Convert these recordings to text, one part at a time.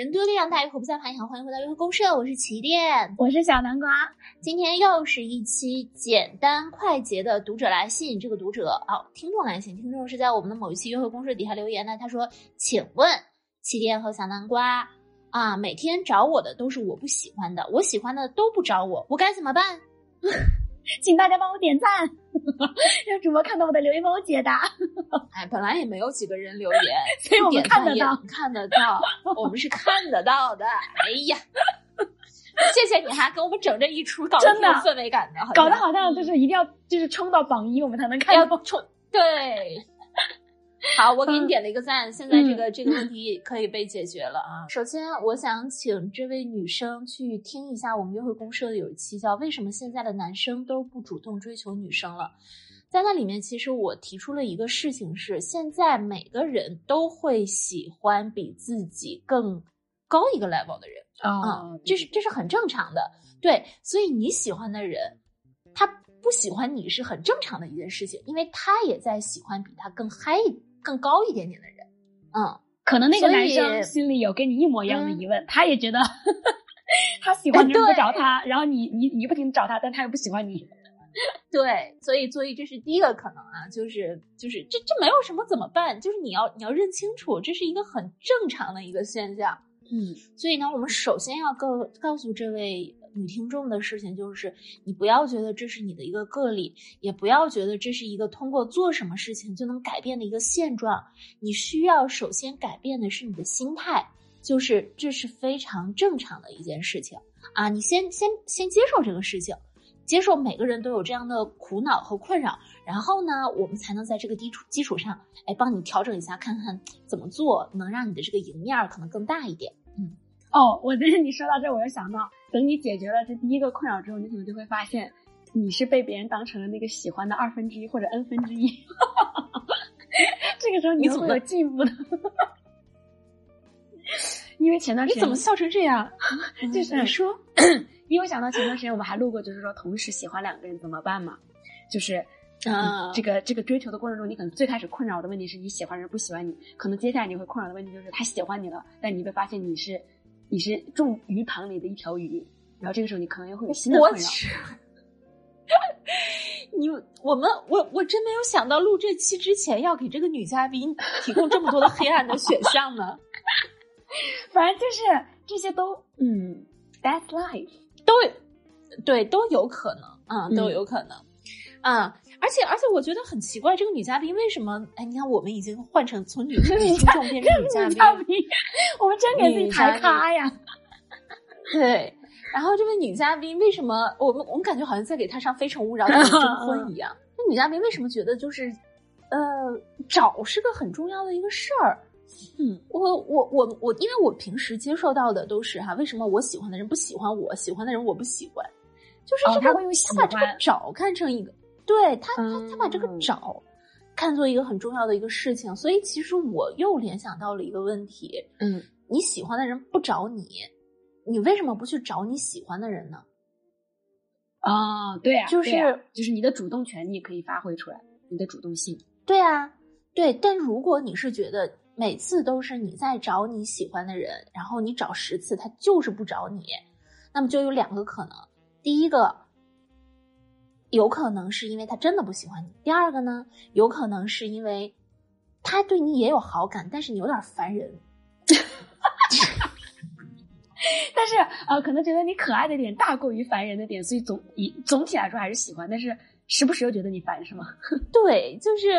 人多力量大，约会不再怕。你好，欢迎回到约会公社，我是起点，我是小南瓜。今天又是一期简单快捷的读者来信。这个读者哦，听众来信，听众是在我们的某一期约会公社底下留言的。他说：“请问起点和小南瓜啊，每天找我的都是我不喜欢的，我喜欢的都不找我，我该怎么办？” 请大家帮我点赞，让主播看到我的留言，帮我解答。哎，本来也没有几个人留言，所以我们看得到，看得到，我们是看得到的。哎呀，谢谢你哈给我们整这一出，搞真的氛围感的，搞得好像就是一定要就是冲到榜一，我们才能看到冲对。好，我给你点了一个赞，现在这个这个问题可以被解决了啊。首先，我想请这位女生去听一下我们约会公社的有一期叫《为什么现在的男生都不主动追求女生了》。在那里面，其实我提出了一个事情是，现在每个人都会喜欢比自己更高一个 level 的人啊，这是这是很正常的。对，所以你喜欢的人，他不喜欢你是很正常的一件事情，因为他也在喜欢比他更嗨。更高一点点的人，嗯，可能那个男生心里有跟你一模一样的疑问，他也觉得 他喜欢你不找他，然后你你你不停找他，但他又不喜欢你，对，所以所以这是第一个可能啊，就是就是这这没有什么怎么办，就是你要你要认清楚，这是一个很正常的一个现象，嗯，所以呢，我们首先要告告诉这位。女听众的事情就是，你不要觉得这是你的一个个例，也不要觉得这是一个通过做什么事情就能改变的一个现状。你需要首先改变的是你的心态，就是这是非常正常的一件事情啊！你先先先接受这个事情，接受每个人都有这样的苦恼和困扰，然后呢，我们才能在这个基础基础上，哎，帮你调整一下，看看怎么做能让你的这个赢面可能更大一点。嗯。哦，我觉得你说到这，我又想到，等你解决了这第一个困扰之后，你可能就会发现，你是被别人当成了那个喜欢的二分之一或者 n 分之一。这个时候你会有进步的，因为前段时间你怎么笑成这样？就是你说，因为我想到前段时间我们还录过，就是说同时喜欢两个人怎么办嘛？就是嗯，这个这个追求的过程中，你可能最开始困扰的问题是你喜欢人不喜欢你，可能接下来你会困扰的问题就是他喜欢你了，但你会发现你是。你是种鱼塘里的一条鱼，然后这个时候你可能又会有新的困扰。你我们我我真没有想到录这期之前要给这个女嘉宾提供这么多的黑暗的选项呢。反正就是这些都嗯，That's life，都对都有可能啊，都有可能啊。而且而且，我觉得很奇怪，这个女嘉宾为什么？哎，你看，我们已经换成从女 听众变成女嘉宾，我们真给自己抬咖呀！对，然后这位女嘉宾为什么？我们我们感觉好像在给她上《非诚勿扰》征婚 一样。那女嘉宾为什么觉得就是，呃，找是个很重要的一个事儿？嗯，我我我我，因为我平时接受到的都是哈，为什么我喜欢的人不喜欢我，喜欢的人我不喜欢？就是这个，他把这个找看成一个。对他，他他把这个找看作一个很重要的一个事情，所以其实我又联想到了一个问题，嗯，你喜欢的人不找你，你为什么不去找你喜欢的人呢？啊，对啊，就是就是你的主动权，你可以发挥出来，你的主动性。对啊，对，但如果你是觉得每次都是你在找你喜欢的人，然后你找十次他就是不找你，那么就有两个可能，第一个。有可能是因为他真的不喜欢你。第二个呢，有可能是因为他对你也有好感，但是你有点烦人。但是呃，可能觉得你可爱的点大过于烦人的点，所以总以总体来说还是喜欢，但是时不时又觉得你烦，是吗？对，就是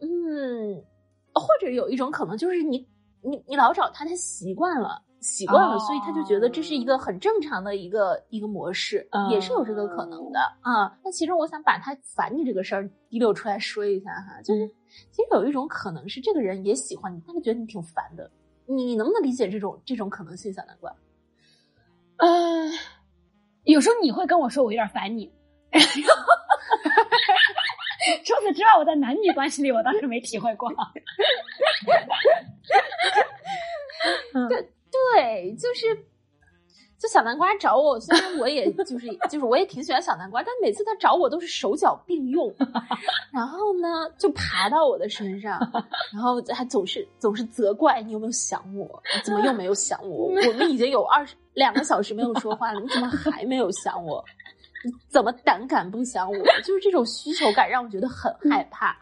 嗯，或者有一种可能就是你你你老找他，他习惯了。习惯了，所以他就觉得这是一个很正常的一个一个模式，也是有这个可能的啊。那其实我想把他烦你这个事儿滴溜出来说一下哈，就是其实有一种可能是这个人也喜欢你，但他觉得你挺烦的。你你能不能理解这种这种可能性，小南瓜？嗯，有时候你会跟我说我有点烦你，除此之外，我在男女关系里我倒是没体会过。对。对，就是就小南瓜找我，虽然我也就是就是我也挺喜欢小南瓜，但每次他找我都是手脚并用，然后呢就爬到我的身上，然后还总是总是责怪你有没有想我，怎么又没有想我？我们已经有二十两个小时没有说话了，你怎么还没有想我？你怎么胆敢不想我？就是这种需求感让我觉得很害怕。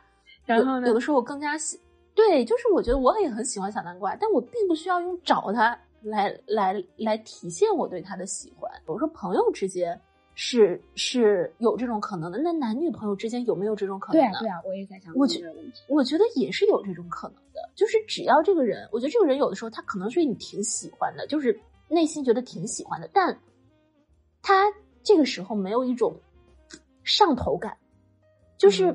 然后呢，有的时候我更加喜，对，就是我觉得我也很喜欢小南瓜，但我并不需要用找他。来来来，体现我对他的喜欢。我说朋友之间是是有这种可能的，那男女朋友之间有没有这种可能呢？对啊，对啊，我也在想我觉得我觉得也是有这种可能的，就是只要这个人，我觉得这个人有的时候他可能是你挺喜欢的，就是内心觉得挺喜欢的，但他这个时候没有一种上头感，就是。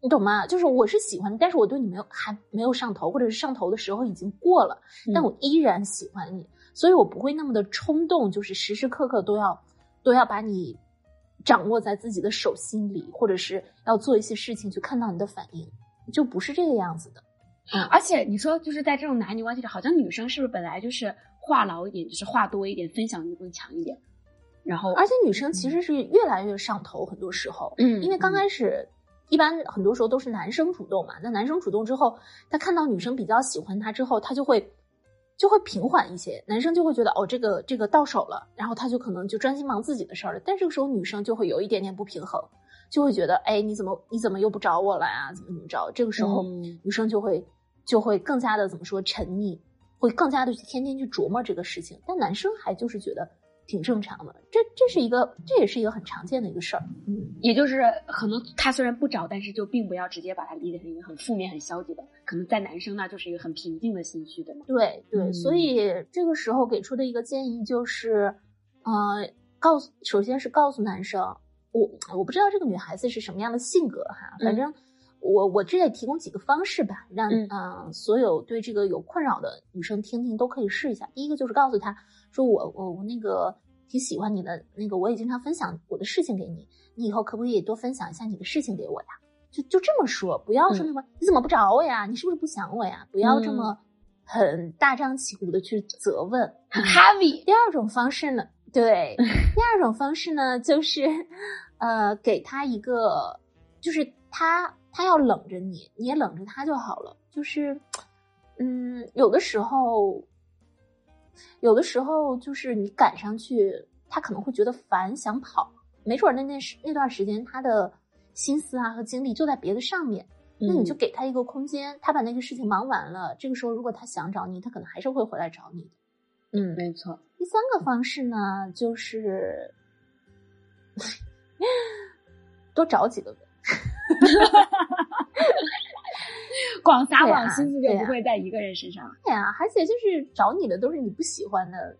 你懂吗？就是我是喜欢，但是我对你没有还没有上头，或者是上头的时候已经过了，但我依然喜欢你，所以我不会那么的冲动，就是时时刻刻都要都要把你掌握在自己的手心里，或者是要做一些事情去看到你的反应，就不是这个样子的。嗯，而且你说就是在这种男女关系里，好像女生是不是本来就是话痨一点，就是话多一点，分享欲更强一点？然后，而且女生其实是越来越上头，很多时候，嗯，因为刚开始。一般很多时候都是男生主动嘛，那男生主动之后，他看到女生比较喜欢他之后，他就会就会平缓一些，男生就会觉得哦，这个这个到手了，然后他就可能就专心忙自己的事儿了。但这个时候女生就会有一点点不平衡，就会觉得哎，你怎么你怎么又不找我了呀？怎么怎么着？这个时候女生就会就会更加的怎么说沉溺，会更加的去天天去琢磨这个事情。但男生还就是觉得。挺正常的，这这是一个，这也是一个很常见的一个事儿。嗯，也就是可能他虽然不找，但是就并不要直接把它理解成一个很负面、很消极的。可能在男生那就是一个很平静的心绪，对吗？对对，所以这个时候给出的一个建议就是，呃，告诉，首先是告诉男生，我我不知道这个女孩子是什么样的性格哈，反正我我这里提供几个方式吧，让啊所有对这个有困扰的女生听听都可以试一下。第一个就是告诉她。说我我我那个挺喜欢你的，那个我也经常分享我的事情给你，你以后可不可以多分享一下你的事情给我呀？就就这么说，不要说什么你怎么不找我呀？你是不是不想我呀？不要这么很大张旗鼓的去责问，很 heavy。第二种方式呢，对，第二种方式呢，就是呃，给他一个，就是他他要冷着你，你也冷着他就好了。就是嗯，有的时候。有的时候就是你赶上去，他可能会觉得烦，想跑。没准那那时那段时间，他的心思啊和精力就在别的上面。那你就给他一个空间，他把那个事情忙完了。这个时候，如果他想找你，他可能还是会回来找你的。嗯，没错。第三个方式呢，就是 多找几个人。广撒网心思就不会在一个人身上。对呀，而且就是找你的都是你不喜欢的，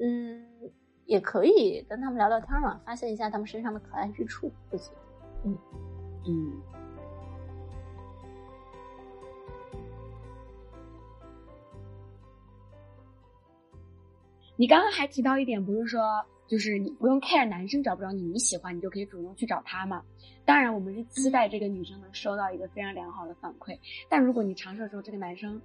嗯，也可以跟他们聊聊天嘛，发现一下他们身上的可爱之处不行。嗯嗯。你刚刚还提到一点，不是说。就是你不用 care 男生找不着你，你喜欢你就可以主动去找他嘛。当然，我们是期待这个女生能收到一个非常良好的反馈。但如果你尝试之后，这个男生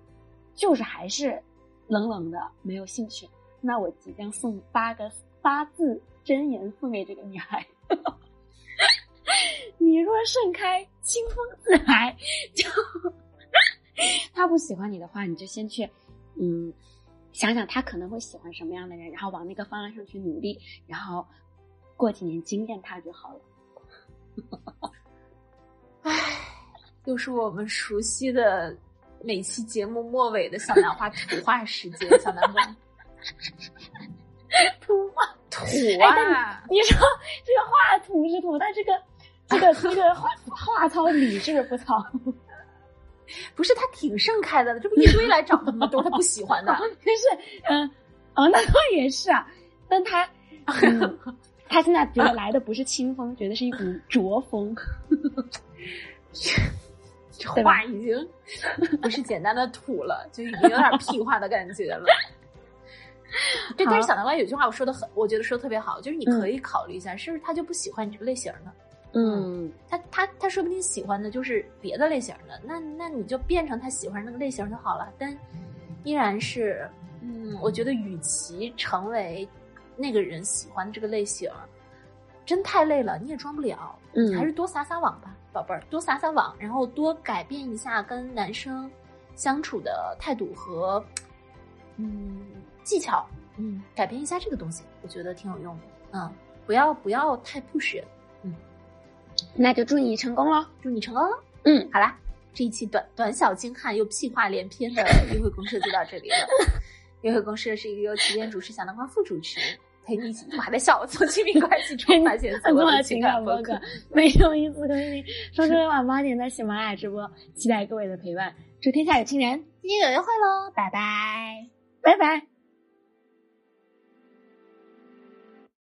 就是还是冷冷的，没有兴趣，那我即将送八个八字真言送给这个女孩：你若盛开，清风自来。就 他不喜欢你的话，你就先去，嗯。想想他可能会喜欢什么样的人，然后往那个方向上去努力，然后过几年惊艳他就好了。唉，又是我们熟悉的每期节目末尾的小南花 土话时间，小南花 土话土啊！你说这个画土是土，但这个这个这个话话糙理智不糙。不是他挺盛开的，这不一堆来找他吗？都是他不喜欢的。就是，嗯，哦，那倒也是啊。但他，他现在觉得来的不是清风，觉得是一股浊风。这话已经不是简单的土了，就已经有点屁话的感觉了。对，但是小南瓜有句话我说的很，我觉得说的特别好，就是你可以考虑一下，是不是他就不喜欢你这个类型的。嗯，他他他说不定喜欢的就是别的类型的，那那你就变成他喜欢那个类型就好了。但依然是，嗯，我觉得与其成为那个人喜欢的这个类型，真太累了，你也装不了。嗯，还是多撒撒网吧，宝贝儿，多撒撒网，然后多改变一下跟男生相处的态度和嗯技巧，嗯，改变一下这个东西，我觉得挺有用的。嗯，不要不要太 push。嗯，那就祝你成功喽，祝你成功喽。嗯，好啦，这一期短短小精悍又屁话连篇的约会公社就到这里了。约会公社是一个由起点主持小南瓜副主持陪你一起，我还在笑，从亲密关系中发现所有的情感 博客，每周一次更新，双周六晚八点在喜马拉雅直播，期待各位的陪伴，祝天下有情人，今天有约会喽，拜拜，拜拜。